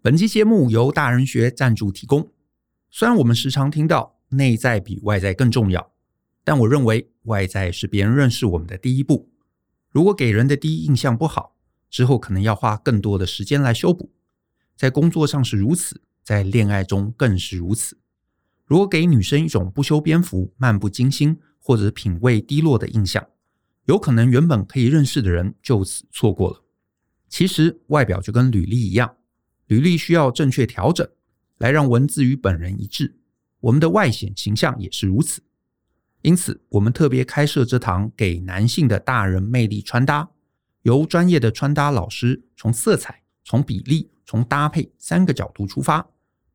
本期节目由大人学赞助提供。虽然我们时常听到内在比外在更重要，但我认为外在是别人认识我们的第一步。如果给人的第一印象不好，之后可能要花更多的时间来修补。在工作上是如此，在恋爱中更是如此。如果给女生一种不修边幅、漫不经心或者品味低落的印象，有可能原本可以认识的人就此错过了。其实外表就跟履历一样，履历需要正确调整，来让文字与本人一致。我们的外显形象也是如此。因此，我们特别开设这堂给男性的大人魅力穿搭，由专业的穿搭老师从色彩、从比例、从搭配三个角度出发，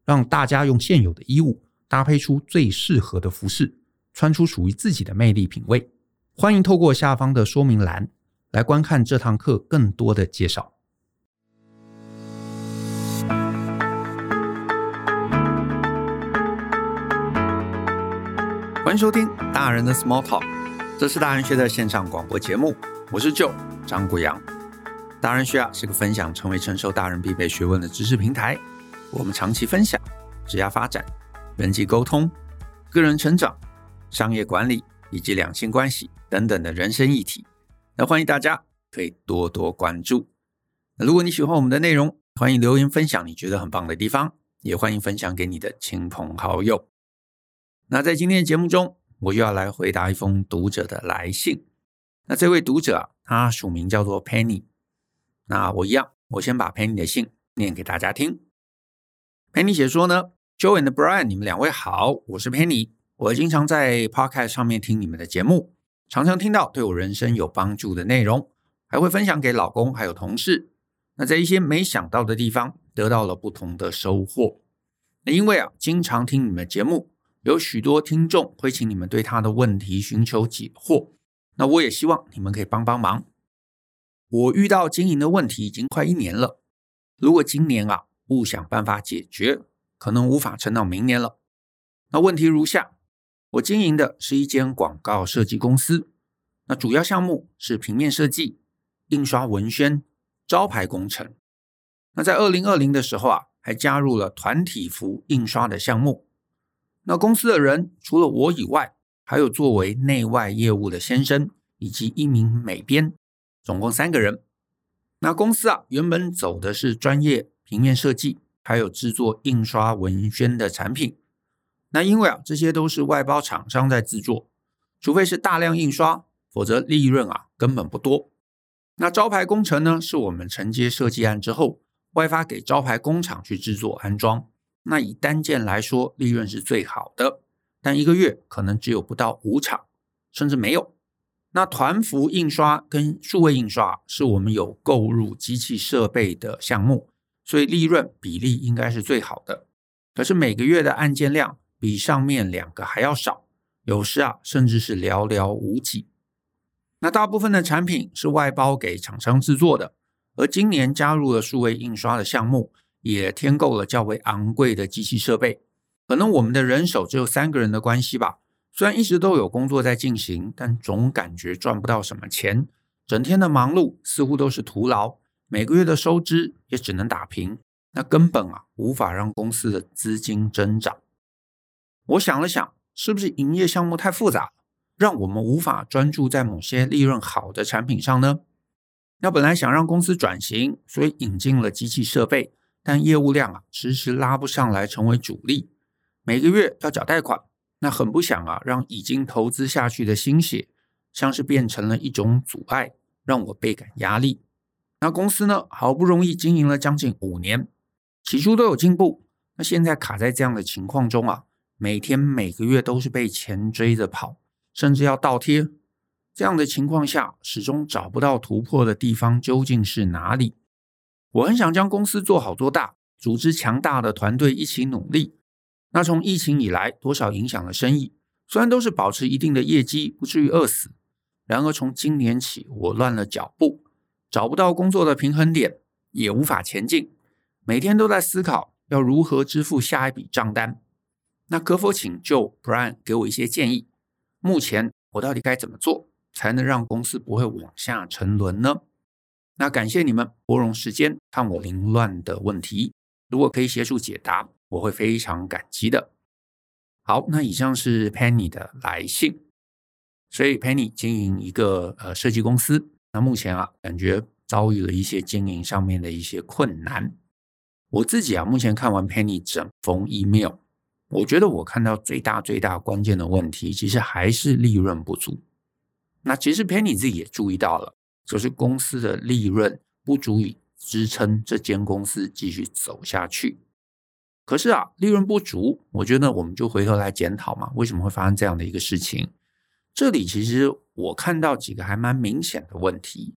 让大家用现有的衣物搭配出最适合的服饰，穿出属于自己的魅力品味。欢迎透过下方的说明栏。来观看这堂课更多的介绍。欢迎收听大人的 Small Talk，这是大人学的线上广播节目。我是 Joe 张国阳。大人学啊是个分享成为成熟大人必备学问的知识平台。我们长期分享职业发展、人际沟通、个人成长、商业管理以及两性关系等等的人生议题。那欢迎大家可以多多关注。那如果你喜欢我们的内容，欢迎留言分享你觉得很棒的地方，也欢迎分享给你的亲朋好友。那在今天的节目中，我又要来回答一封读者的来信。那这位读者啊，他署名叫做 Penny。那我一样，我先把 Penny 的信念给大家听。Penny 写说呢，Joe and Brian，你们两位好，我是 Penny，我经常在 Podcast 上面听你们的节目。常常听到对我人生有帮助的内容，还会分享给老公还有同事。那在一些没想到的地方得到了不同的收获。那因为啊，经常听你们节目，有许多听众会请你们对他的问题寻求解惑。那我也希望你们可以帮帮忙。我遇到经营的问题已经快一年了，如果今年啊不想办法解决，可能无法撑到明年了。那问题如下。我经营的是一间广告设计公司，那主要项目是平面设计、印刷文宣、招牌工程。那在二零二零的时候啊，还加入了团体服印刷的项目。那公司的人除了我以外，还有作为内外业务的先生以及一名美编，总共三个人。那公司啊，原本走的是专业平面设计，还有制作印刷文宣的产品。那因为啊，这些都是外包厂商在制作，除非是大量印刷，否则利润啊根本不多。那招牌工程呢，是我们承接设计案之后，外发给招牌工厂去制作安装。那以单件来说，利润是最好的，但一个月可能只有不到五场，甚至没有。那团服印刷跟数位印刷是我们有购入机器设备的项目，所以利润比例应该是最好的。可是每个月的案件量，比上面两个还要少，有时啊，甚至是寥寥无几。那大部分的产品是外包给厂商制作的，而今年加入了数位印刷的项目，也添购了较为昂贵的机器设备。可能我们的人手只有三个人的关系吧，虽然一直都有工作在进行，但总感觉赚不到什么钱，整天的忙碌似乎都是徒劳，每个月的收支也只能打平，那根本啊无法让公司的资金增长。我想了想，是不是营业项目太复杂，让我们无法专注在某些利润好的产品上呢？那本来想让公司转型，所以引进了机器设备，但业务量啊迟迟拉不上来，成为主力。每个月要缴贷款，那很不想啊，让已经投资下去的心血，像是变成了一种阻碍，让我倍感压力。那公司呢，好不容易经营了将近五年，起初都有进步，那现在卡在这样的情况中啊。每天每个月都是被钱追着跑，甚至要倒贴。这样的情况下，始终找不到突破的地方究竟是哪里？我很想将公司做好做大，组织强大的团队一起努力。那从疫情以来，多少影响了生意？虽然都是保持一定的业绩，不至于饿死。然而从今年起，我乱了脚步，找不到工作的平衡点，也无法前进。每天都在思考要如何支付下一笔账单。那可否请就 Brian 给我一些建议？目前我到底该怎么做，才能让公司不会往下沉沦呢？那感谢你们拨冗时间看我凌乱的问题。如果可以协助解答，我会非常感激的。好，那以上是 Penny 的来信。所以 Penny 经营一个呃设计公司，那目前啊感觉遭遇了一些经营上面的一些困难。我自己啊目前看完 Penny 整封 email，我觉得我看到最大最大关键的问题，其实还是利润不足。那其实 Penny 自己也注意到了，就是公司的利润不足以支撑这间公司继续走下去。可是啊，利润不足，我觉得我们就回头来检讨嘛，为什么会发生这样的一个事情？这里其实我看到几个还蛮明显的问题，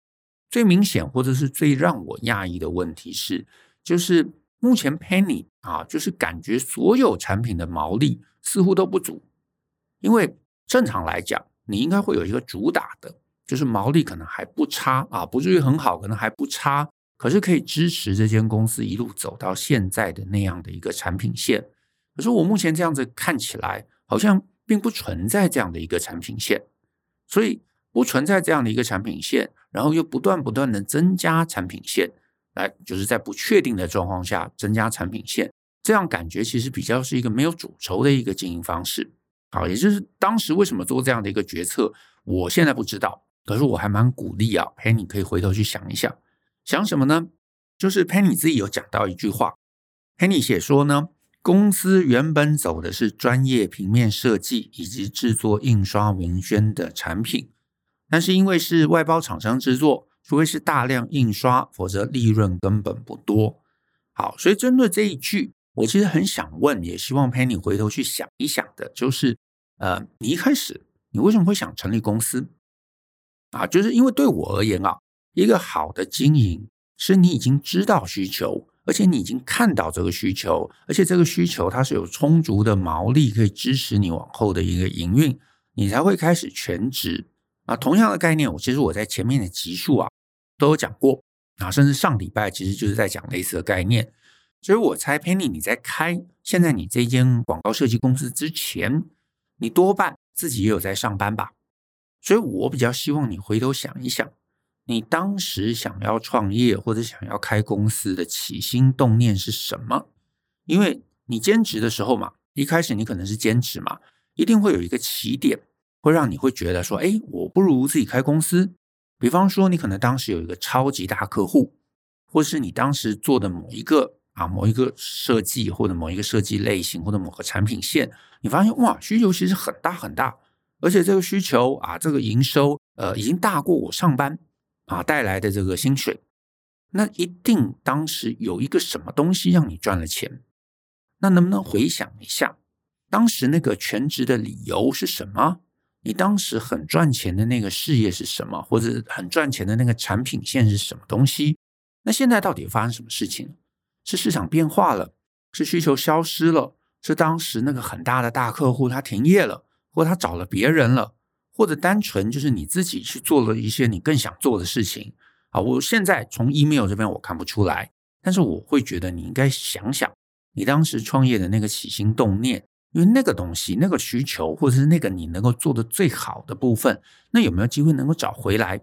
最明显或者是最让我讶异的问题是，就是目前 Penny 啊，就是感觉所有产品的毛利似乎都不足，因为正常来讲，你应该会有一个主打的，就是毛利可能还不差啊，不至于很好，可能还不差，可是可以支持这间公司一路走到现在的那样的一个产品线。可是我目前这样子看起来，好像。并不存在这样的一个产品线，所以不存在这样的一个产品线，然后又不断不断的增加产品线，来就是在不确定的状况下增加产品线，这样感觉其实比较是一个没有主轴的一个经营方式。好，也就是当时为什么做这样的一个决策，我现在不知道，可是我还蛮鼓励啊，Penny 可以回头去想一想，想什么呢？就是 Penny 自己有讲到一句话，Penny 写说呢。公司原本走的是专业平面设计以及制作印刷文宣的产品，但是因为是外包厂商制作，除非是大量印刷，否则利润根本不多。好，所以针对这一句，我其实很想问，也希望 Penny 回头去想一想的，就是呃，你一开始你为什么会想成立公司？啊，就是因为对我而言啊，一个好的经营是你已经知道需求。而且你已经看到这个需求，而且这个需求它是有充足的毛利可以支持你往后的一个营运，你才会开始全职啊。同样的概念，我其实我在前面的集数啊都有讲过啊，甚至上礼拜其实就是在讲类似的概念。所以我猜 Penny 你在开现在你这间广告设计公司之前，你多半自己也有在上班吧？所以我比较希望你回头想一想。你当时想要创业或者想要开公司的起心动念是什么？因为你兼职的时候嘛，一开始你可能是兼职嘛，一定会有一个起点，会让你会觉得说，哎，我不如自己开公司。比方说，你可能当时有一个超级大客户，或是你当时做的某一个啊某一个设计或者某一个设计类型或者某个产品线，你发现哇，需求其实很大很大，而且这个需求啊，这个营收呃已经大过我上班。啊，带来的这个薪水，那一定当时有一个什么东西让你赚了钱？那能不能回想一下，当时那个全职的理由是什么？你当时很赚钱的那个事业是什么？或者很赚钱的那个产品线是什么东西？那现在到底发生什么事情？是市场变化了？是需求消失了？是当时那个很大的大客户他停业了，或他找了别人了？或者单纯就是你自己去做了一些你更想做的事情啊！我现在从 email 这边我看不出来，但是我会觉得你应该想想你当时创业的那个起心动念，因为那个东西、那个需求，或者是那个你能够做的最好的部分，那有没有机会能够找回来？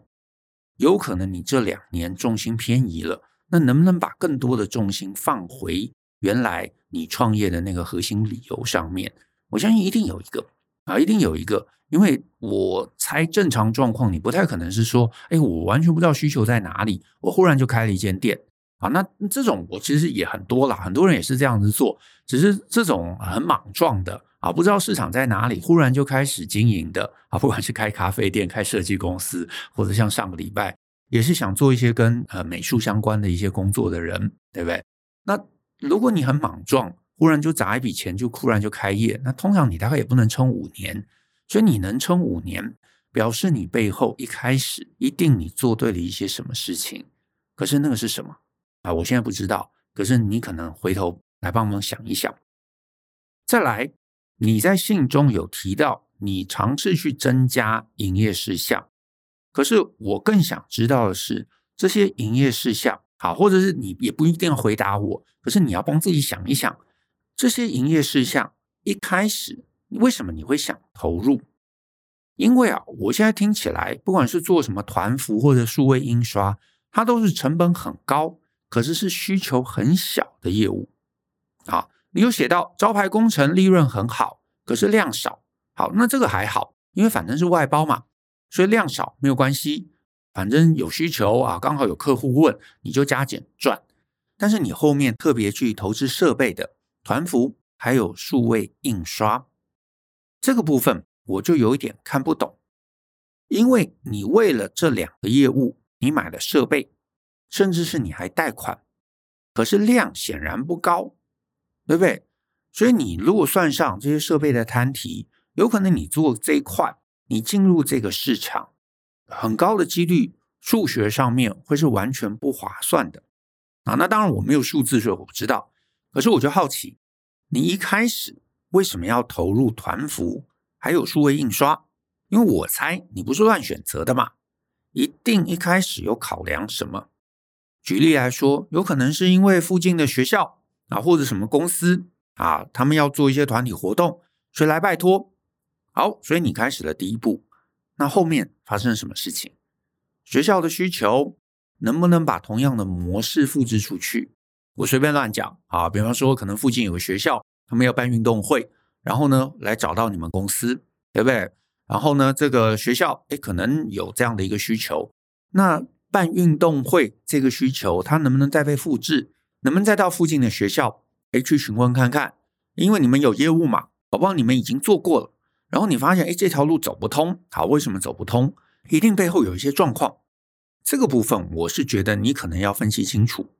有可能你这两年重心偏移了，那能不能把更多的重心放回原来你创业的那个核心理由上面？我相信一定有一个啊，一定有一个。因为我猜正常状况，你不太可能是说，哎，我完全不知道需求在哪里，我忽然就开了一间店啊。那这种我其实也很多啦，很多人也是这样子做，只是这种很莽撞的啊，不知道市场在哪里，忽然就开始经营的啊，不管是开咖啡店、开设计公司，或者像上个礼拜也是想做一些跟呃美术相关的一些工作的人，对不对？那如果你很莽撞，忽然就砸一笔钱就忽然就开业，那通常你大概也不能撑五年。所以你能撑五年，表示你背后一开始一定你做对了一些什么事情。可是那个是什么啊？我现在不知道。可是你可能回头来帮忙想一想。再来，你在信中有提到你尝试去增加营业事项，可是我更想知道的是这些营业事项，好，或者是你也不一定要回答我，可是你要帮自己想一想，这些营业事项一开始。为什么你会想投入？因为啊，我现在听起来，不管是做什么团服或者数位印刷，它都是成本很高，可是是需求很小的业务。好，你有写到招牌工程利润很好，可是量少。好，那这个还好，因为反正是外包嘛，所以量少没有关系。反正有需求啊，刚好有客户问，你就加减赚。但是你后面特别去投资设备的团服，还有数位印刷这个部分，我就有一点看不懂。因为你为了这两个业务，你买了设备，甚至是你还贷款，可是量显然不高，对不对？所以你如果算上这些设备的摊提，有可能你做这一块，你进入这个市场。很高的几率，数学上面会是完全不划算的啊！那当然我没有数字，所以我不知道。可是我就好奇，你一开始为什么要投入团服，还有数位印刷？因为我猜你不是乱选择的嘛，一定一开始有考量什么。举例来说，有可能是因为附近的学校啊，或者什么公司啊，他们要做一些团体活动，所以来拜托。好，所以你开始了第一步。那后面发生什么事情？学校的需求能不能把同样的模式复制出去？我随便乱讲啊，比方说可能附近有个学校，他们要办运动会，然后呢来找到你们公司，对不对？然后呢这个学校诶可能有这样的一个需求，那办运动会这个需求，它能不能再被复制？能不能再到附近的学校诶去询问看看？因为你们有业务嘛，宝宝你们已经做过了。然后你发现，哎，这条路走不通。好，为什么走不通？一定背后有一些状况。这个部分，我是觉得你可能要分析清楚，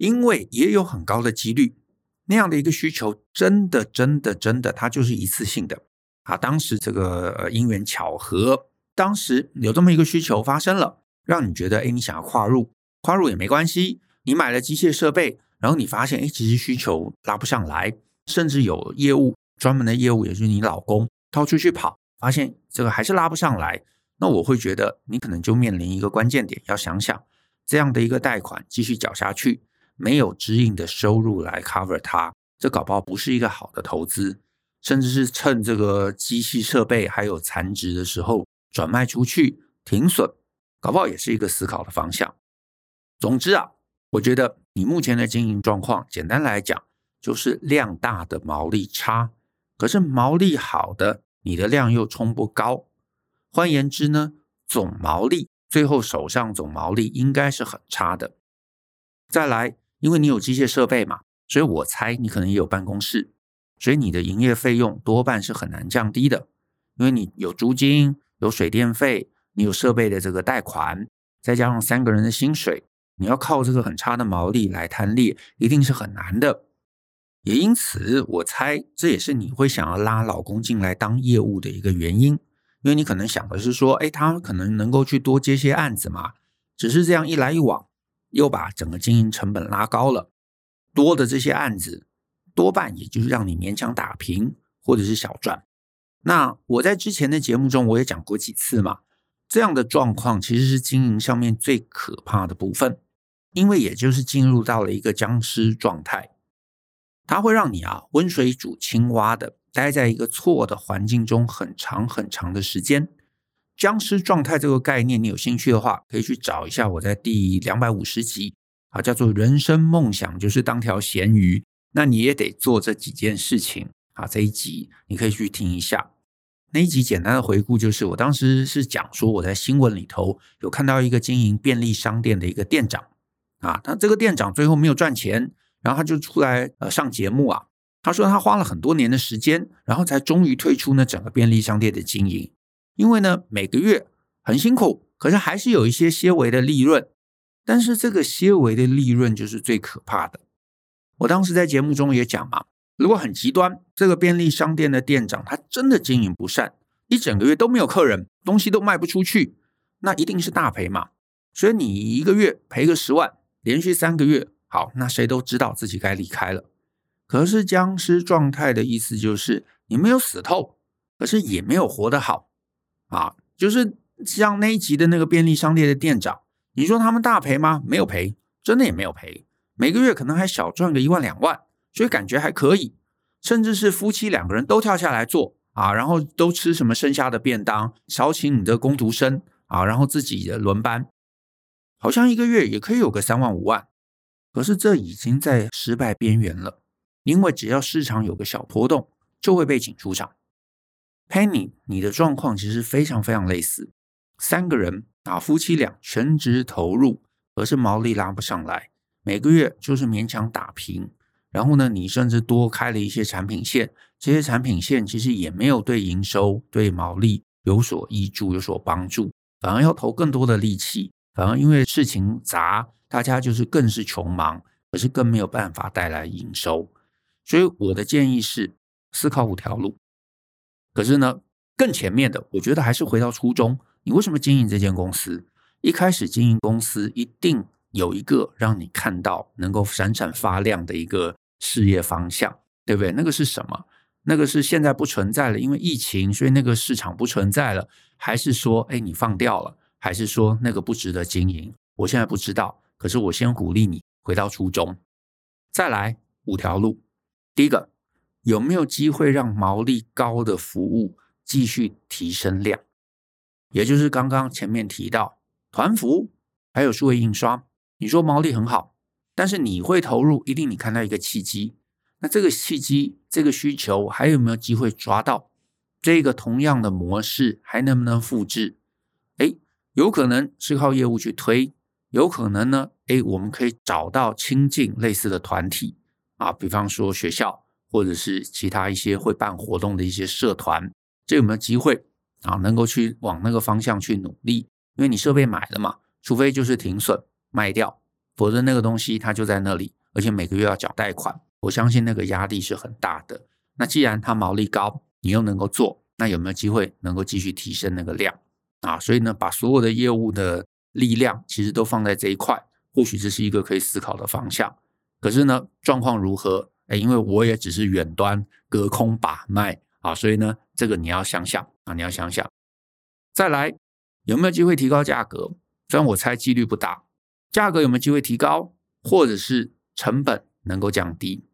因为也有很高的几率，那样的一个需求，真的、真的、真的，它就是一次性的。啊，当时这个因缘巧合，当时有这么一个需求发生了，让你觉得，哎，你想要跨入，跨入也没关系。你买了机械设备，然后你发现，哎，其实需求拉不上来，甚至有业务专门的业务，也就是你老公。掏出去跑，发现这个还是拉不上来，那我会觉得你可能就面临一个关键点，要想想这样的一个贷款继续缴下去，没有支应的收入来 cover 它，这搞不好不是一个好的投资，甚至是趁这个机器设备还有残值的时候转卖出去停损，搞不好也是一个思考的方向。总之啊，我觉得你目前的经营状况，简单来讲就是量大的毛利差。可是毛利好的，你的量又冲不高，换言之呢，总毛利最后手上总毛利应该是很差的。再来，因为你有机械设备嘛，所以我猜你可能也有办公室，所以你的营业费用多半是很难降低的，因为你有租金、有水电费，你有设备的这个贷款，再加上三个人的薪水，你要靠这个很差的毛利来摊利，一定是很难的。也因此，我猜这也是你会想要拉老公进来当业务的一个原因，因为你可能想的是说，哎，他可能能够去多接些案子嘛。只是这样一来一往，又把整个经营成本拉高了。多的这些案子，多半也就是让你勉强打平或者是小赚。那我在之前的节目中我也讲过几次嘛，这样的状况其实是经营上面最可怕的部分，因为也就是进入到了一个僵尸状态。它会让你啊温水煮青蛙的待在一个错的环境中很长很长的时间。僵尸状态这个概念，你有兴趣的话，可以去找一下我在第两百五十集啊，叫做“人生梦想就是当条咸鱼”。那你也得做这几件事情啊。这一集你可以去听一下。那一集简单的回顾就是，我当时是讲说我在新闻里头有看到一个经营便利商店的一个店长啊，他这个店长最后没有赚钱。然后他就出来呃上节目啊，他说他花了很多年的时间，然后才终于退出那整个便利商店的经营，因为呢每个月很辛苦，可是还是有一些些微的利润，但是这个些微的利润就是最可怕的。我当时在节目中也讲嘛，如果很极端，这个便利商店的店长他真的经营不善，一整个月都没有客人，东西都卖不出去，那一定是大赔嘛。所以你一个月赔个十万，连续三个月。好，那谁都知道自己该离开了。可是僵尸状态的意思就是你没有死透，可是也没有活得好啊。就是像那一集的那个便利商店的店长，你说他们大赔吗？没有赔，真的也没有赔。每个月可能还小赚个一万两万，所以感觉还可以。甚至是夫妻两个人都跳下来做啊，然后都吃什么剩下的便当，少请你的工读生啊，然后自己的轮班，好像一个月也可以有个三万五万。可是这已经在失败边缘了，因为只要市场有个小波动，就会被请出场。Penny，你的状况其实非常非常类似，三个人啊，夫妻俩全职投入，可是毛利拉不上来，每个月就是勉强打平。然后呢，你甚至多开了一些产品线，这些产品线其实也没有对营收、对毛利有所挹注、有所帮助，反而要投更多的力气，反而因为事情杂，大家就是更是穷忙，可是更没有办法带来营收。所以我的建议是思考五条路。可是呢，更前面的，我觉得还是回到初衷，你为什么经营这间公司？一开始经营公司一定有一个让你看到能够闪闪发亮的一个。事业方向，对不对？那个是什么？那个是现在不存在了，因为疫情，所以那个市场不存在了，还是说，哎，你放掉了？还是说那个不值得经营？我现在不知道。可是我先鼓励你回到初衷。再来五条路，第一个，有没有机会让毛利高的服务继续提升量？也就是刚刚前面提到团服还有数位印刷，你说毛利很好。但是你会投入，一定你看到一个契机，那这个契机、这个需求还有没有机会抓到？这个同样的模式还能不能复制？哎，有可能是靠业务去推，有可能呢，哎，我们可以找到亲近类似的团体啊，比方说学校或者是其他一些会办活动的一些社团，这有没有机会啊？能够去往那个方向去努力？因为你设备买了嘛，除非就是停损卖掉。否则那个东西它就在那里，而且每个月要缴贷款，我相信那个压力是很大的。那既然它毛利高，你又能够做，那有没有机会能够继续提升那个量啊？所以呢，把所有的业务的力量其实都放在这一块，或许这是一个可以思考的方向。可是呢，状况如何？哎，因为我也只是远端隔空把脉啊，所以呢，这个你要想想啊，你要想想。再来，有没有机会提高价格？虽然我猜几率不大。价格有没有机会提高，或者是成本能够降低？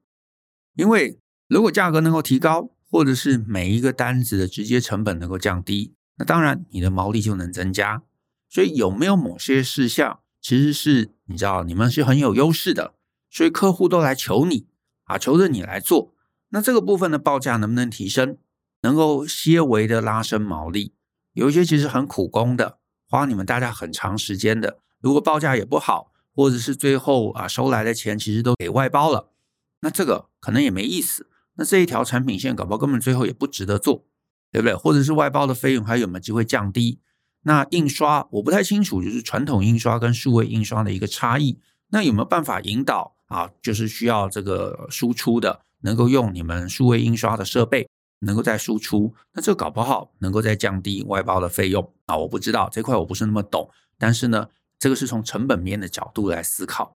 因为如果价格能够提高，或者是每一个单子的直接成本能够降低，那当然你的毛利就能增加。所以有没有某些事项，其实是你知道你们是很有优势的，所以客户都来求你啊，求着你来做。那这个部分的报价能不能提升，能够些微的拉升毛利？有一些其实很苦工的，花你们大家很长时间的。如果报价也不好，或者是最后啊收来的钱其实都给外包了，那这个可能也没意思。那这一条产品线搞不好根本最后也不值得做，对不对？或者是外包的费用还有没有机会降低？那印刷我不太清楚，就是传统印刷跟数位印刷的一个差异。那有没有办法引导啊？就是需要这个输出的，能够用你们数位印刷的设备，能够再输出，那这搞不好能够再降低外包的费用啊？我不知道这块我不是那么懂，但是呢。这个是从成本面的角度来思考。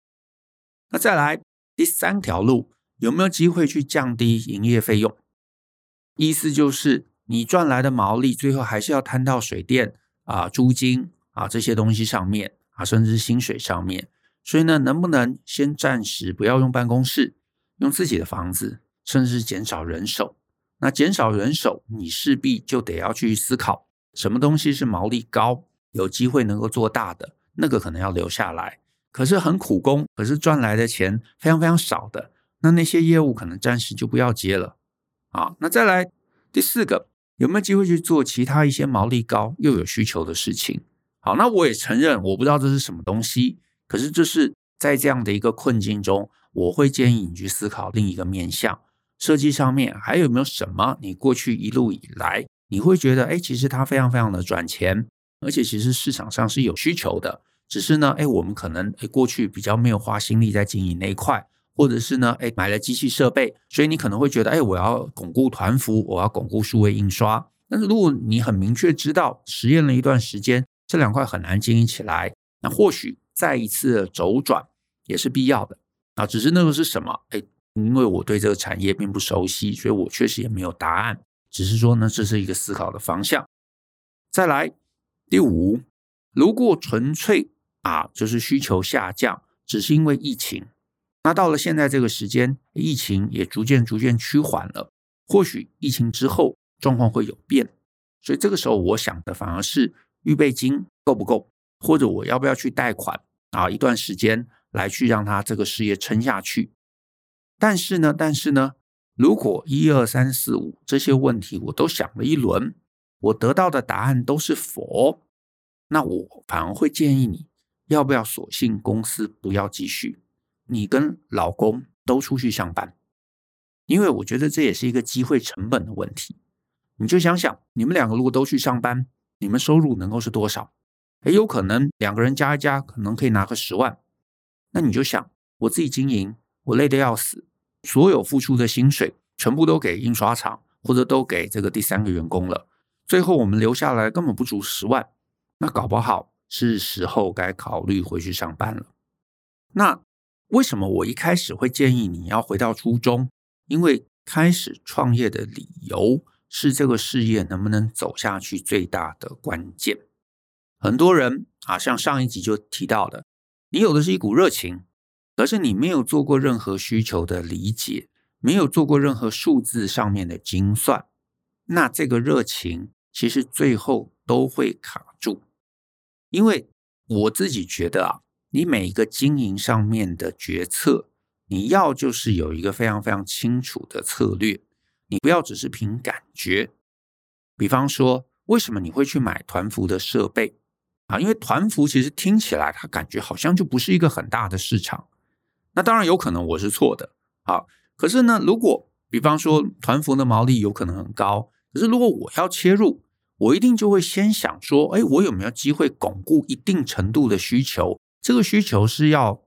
那再来第三条路，有没有机会去降低营业费用？意思就是你赚来的毛利，最后还是要摊到水电啊、租金啊这些东西上面啊，甚至薪水上面。所以呢，能不能先暂时不要用办公室，用自己的房子，甚至是减少人手？那减少人手，你势必就得要去思考，什么东西是毛利高，有机会能够做大的。那个可能要留下来，可是很苦工，可是赚来的钱非常非常少的，那那些业务可能暂时就不要接了啊。那再来第四个，有没有机会去做其他一些毛利高又有需求的事情？好，那我也承认我不知道这是什么东西，可是这是在这样的一个困境中，我会建议你去思考另一个面向，设计上面还有没有什么你过去一路以来你会觉得哎，其实它非常非常的赚钱，而且其实市场上是有需求的。只是呢，哎，我们可能哎过去比较没有花心力在经营那一块，或者是呢，哎买了机器设备，所以你可能会觉得，哎，我要巩固团服，我要巩固数位印刷。但是如果你很明确知道，实验了一段时间，这两块很难经营起来，那或许再一次的周转也是必要的啊。只是那个是什么？哎，因为我对这个产业并不熟悉，所以我确实也没有答案。只是说呢，这是一个思考的方向。再来第五，如果纯粹啊，就是需求下降，只是因为疫情。那到了现在这个时间，疫情也逐渐逐渐趋缓了。或许疫情之后状况会有变，所以这个时候我想的反而是预备金够不够，或者我要不要去贷款啊？一段时间来去让他这个事业撑下去。但是呢，但是呢，如果一二三四五这些问题我都想了一轮，我得到的答案都是否，那我反而会建议你要不要索性公司不要继续，你跟老公都出去上班，因为我觉得这也是一个机会成本的问题。你就想想，你们两个如果都去上班，你们收入能够是多少？也，有可能两个人加一加，可能可以拿个十万。那你就想，我自己经营，我累得要死，所有付出的薪水全部都给印刷厂，或者都给这个第三个员工了，最后我们留下来根本不足十万。那搞不好是时候该考虑回去上班了。那为什么我一开始会建议你要回到初衷？因为开始创业的理由是这个事业能不能走下去最大的关键。很多人啊，像上一集就提到的，你有的是一股热情，可是你没有做过任何需求的理解，没有做过任何数字上面的精算，那这个热情其实最后都会卡住。因为我自己觉得啊，你每一个经营上面的决策，你要就是有一个非常非常清楚的策略，你不要只是凭感觉。比方说，为什么你会去买团服的设备？啊，因为团服其实听起来，它感觉好像就不是一个很大的市场。那当然有可能我是错的。啊，可是呢，如果比方说团服的毛利有可能很高，可是如果我要切入，我一定就会先想说，哎，我有没有机会巩固一定程度的需求？这个需求是要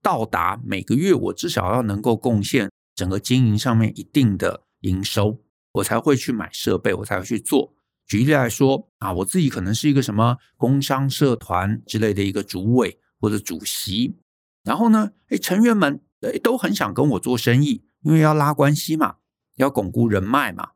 到达每个月我至少要能够贡献整个经营上面一定的营收，我才会去买设备，我才会去做。举例来说啊，我自己可能是一个什么工商社团之类的一个主委或者主席，然后呢，哎，成员们都很想跟我做生意，因为要拉关系嘛，要巩固人脉嘛，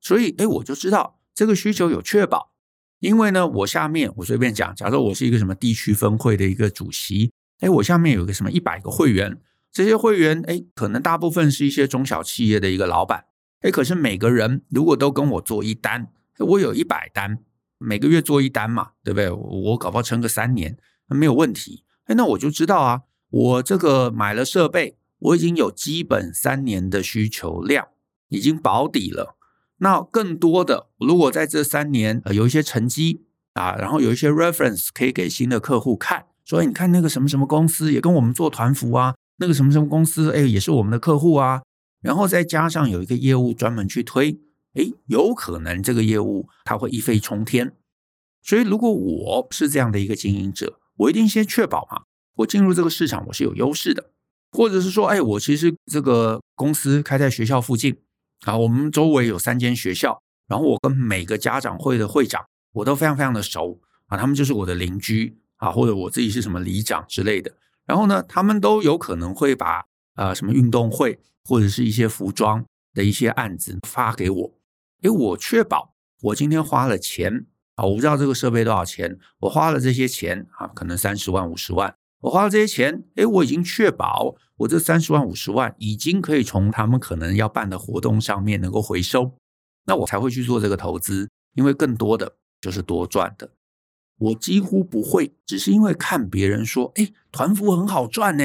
所以哎，我就知道这个需求有确保，因为呢，我下面我随便讲，假如我是一个什么地区分会的一个主席，哎，我下面有个什么一百个会员，这些会员哎，可能大部分是一些中小企业的一个老板，哎，可是每个人如果都跟我做一单。我有一百单，每个月做一单嘛，对不对？我搞不好撑个三年，没有问题。哎，那我就知道啊，我这个买了设备，我已经有基本三年的需求量，已经保底了。那更多的，如果在这三年有一些成绩啊，然后有一些 reference 可以给新的客户看，所以你看那个什么什么公司也跟我们做团服啊，那个什么什么公司，哎，也是我们的客户啊。然后再加上有一个业务专门去推。诶，有可能这个业务它会一飞冲天，所以如果我是这样的一个经营者，我一定先确保嘛，我进入这个市场我是有优势的，或者是说，哎，我其实这个公司开在学校附近啊，我们周围有三间学校，然后我跟每个家长会的会长我都非常非常的熟啊，他们就是我的邻居啊，或者我自己是什么里长之类的，然后呢，他们都有可能会把啊什么运动会或者是一些服装的一些案子发给我。诶，我确保我今天花了钱啊，我不知道这个设备多少钱，我花了这些钱啊，可能三十万、五十万，我花了这些钱，诶，我已经确保我这三十万、五十万已经可以从他们可能要办的活动上面能够回收，那我才会去做这个投资，因为更多的就是多赚的。我几乎不会只是因为看别人说，诶，团服很好赚呢，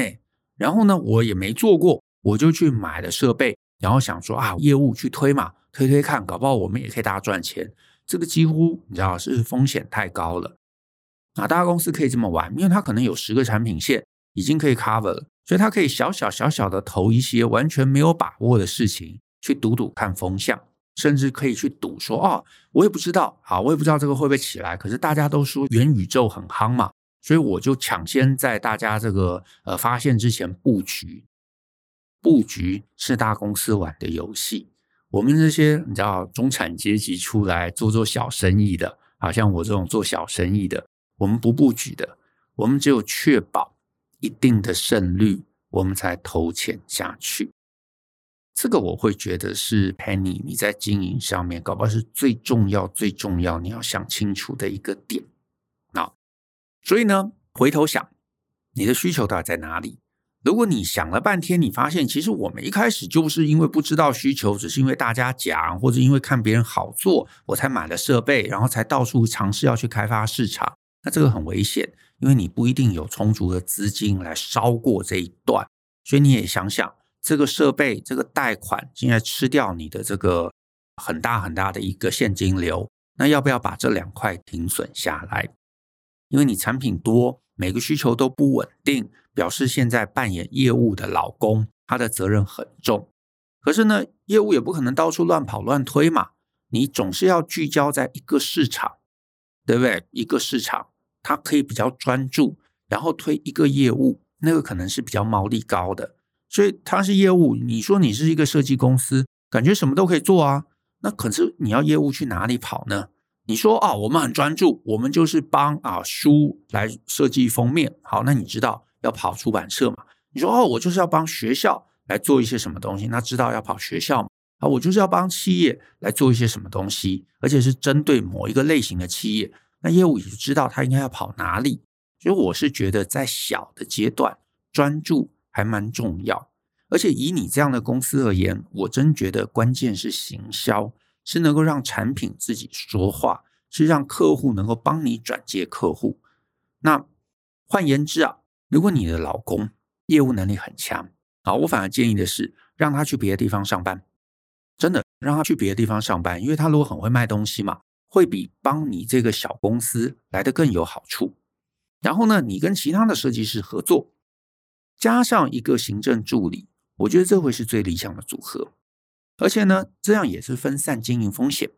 然后呢，我也没做过，我就去买了设备，然后想说啊，业务去推嘛。推推看，搞不好我们也可以大家赚钱。这个几乎你知道是风险太高了。那大家公司可以这么玩，因为它可能有十个产品线已经可以 cover 了，所以它可以小小小小的投一些完全没有把握的事情，去赌赌看风向，甚至可以去赌说哦，我也不知道，好，我也不知道这个会不会起来。可是大家都说元宇宙很夯嘛，所以我就抢先在大家这个呃发现之前布局。布局是大公司玩的游戏。我们这些你知道中产阶级出来做做小生意的，好像我这种做小生意的，我们不布局的，我们只有确保一定的胜率，我们才投钱下去。这个我会觉得是 Penny 你在经营上面搞不好是最重要、最重要你要想清楚的一个点。那所以呢，回头想你的需求到底在哪里？如果你想了半天，你发现其实我们一开始就是因为不知道需求，只是因为大家讲，或者因为看别人好做，我才买了设备，然后才到处尝试要去开发市场。那这个很危险，因为你不一定有充足的资金来烧过这一段，所以你也想想，这个设备、这个贷款现在吃掉你的这个很大很大的一个现金流，那要不要把这两块停损下来？因为你产品多，每个需求都不稳定，表示现在扮演业务的老公他的责任很重。可是呢，业务也不可能到处乱跑乱推嘛，你总是要聚焦在一个市场，对不对？一个市场。他可以比较专注，然后推一个业务，那个可能是比较毛利高的。所以他是业务，你说你是一个设计公司，感觉什么都可以做啊。那可是你要业务去哪里跑呢？你说啊，我们很专注，我们就是帮啊书来设计封面。好，那你知道要跑出版社嘛？你说哦，我就是要帮学校来做一些什么东西，那知道要跑学校嘛？啊，我就是要帮企业来做一些什么东西，而且是针对某一个类型的企业。那业务也就知道他应该要跑哪里，所以我是觉得在小的阶段专注还蛮重要，而且以你这样的公司而言，我真觉得关键是行销，是能够让产品自己说话，是让客户能够帮你转接客户。那换言之啊，如果你的老公业务能力很强，好，我反而建议的是让他去别的地方上班，真的让他去别的地方上班，因为他如果很会卖东西嘛。会比帮你这个小公司来得更有好处。然后呢，你跟其他的设计师合作，加上一个行政助理，我觉得这会是最理想的组合。而且呢，这样也是分散经营风险。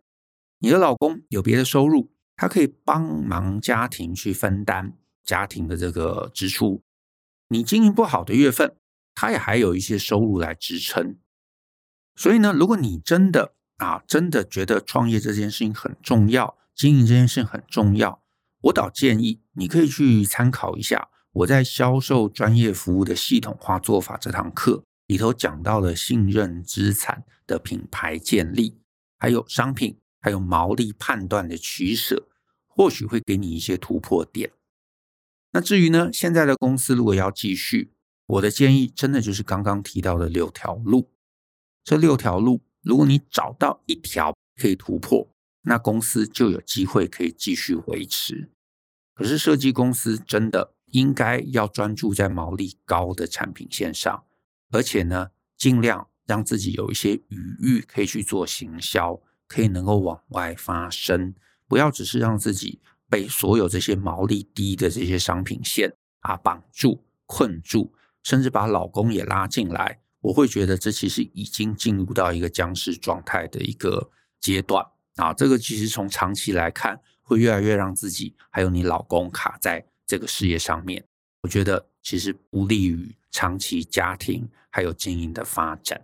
你的老公有别的收入，他可以帮忙家庭去分担家庭的这个支出。你经营不好的月份，他也还有一些收入来支撑。所以呢，如果你真的啊，真的觉得创业这件事情很重要，经营这件事情很重要。我倒建议你可以去参考一下我在销售专业服务的系统化做法这堂课里头讲到了信任资产的品牌建立，还有商品，还有毛利判断的取舍，或许会给你一些突破点。那至于呢，现在的公司如果要继续，我的建议真的就是刚刚提到的六条路，这六条路。如果你找到一条可以突破，那公司就有机会可以继续维持。可是设计公司真的应该要专注在毛利高的产品线上，而且呢，尽量让自己有一些余裕可以去做行销，可以能够往外发声，不要只是让自己被所有这些毛利低的这些商品线啊绑住、困住，甚至把老公也拉进来。我会觉得这其实已经进入到一个僵尸状态的一个阶段啊，这个其实从长期来看，会越来越让自己还有你老公卡在这个事业上面。我觉得其实不利于长期家庭还有经营的发展。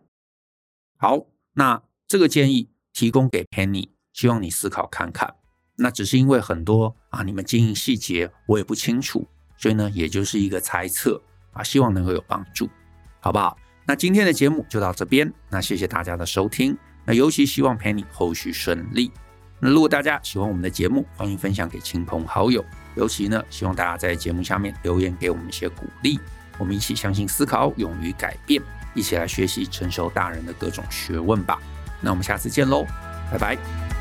好，那这个建议提供给 Penny，希望你思考看看。那只是因为很多啊，你们经营细节我也不清楚，所以呢，也就是一个猜测啊，希望能够有帮助，好不好？那今天的节目就到这边，那谢谢大家的收听。那尤其希望 Penny 后续顺利。那如果大家喜欢我们的节目，欢迎分享给亲朋好友。尤其呢，希望大家在节目下面留言给我们一些鼓励。我们一起相信、思考、勇于改变，一起来学习成熟大人的各种学问吧。那我们下次见喽，拜拜。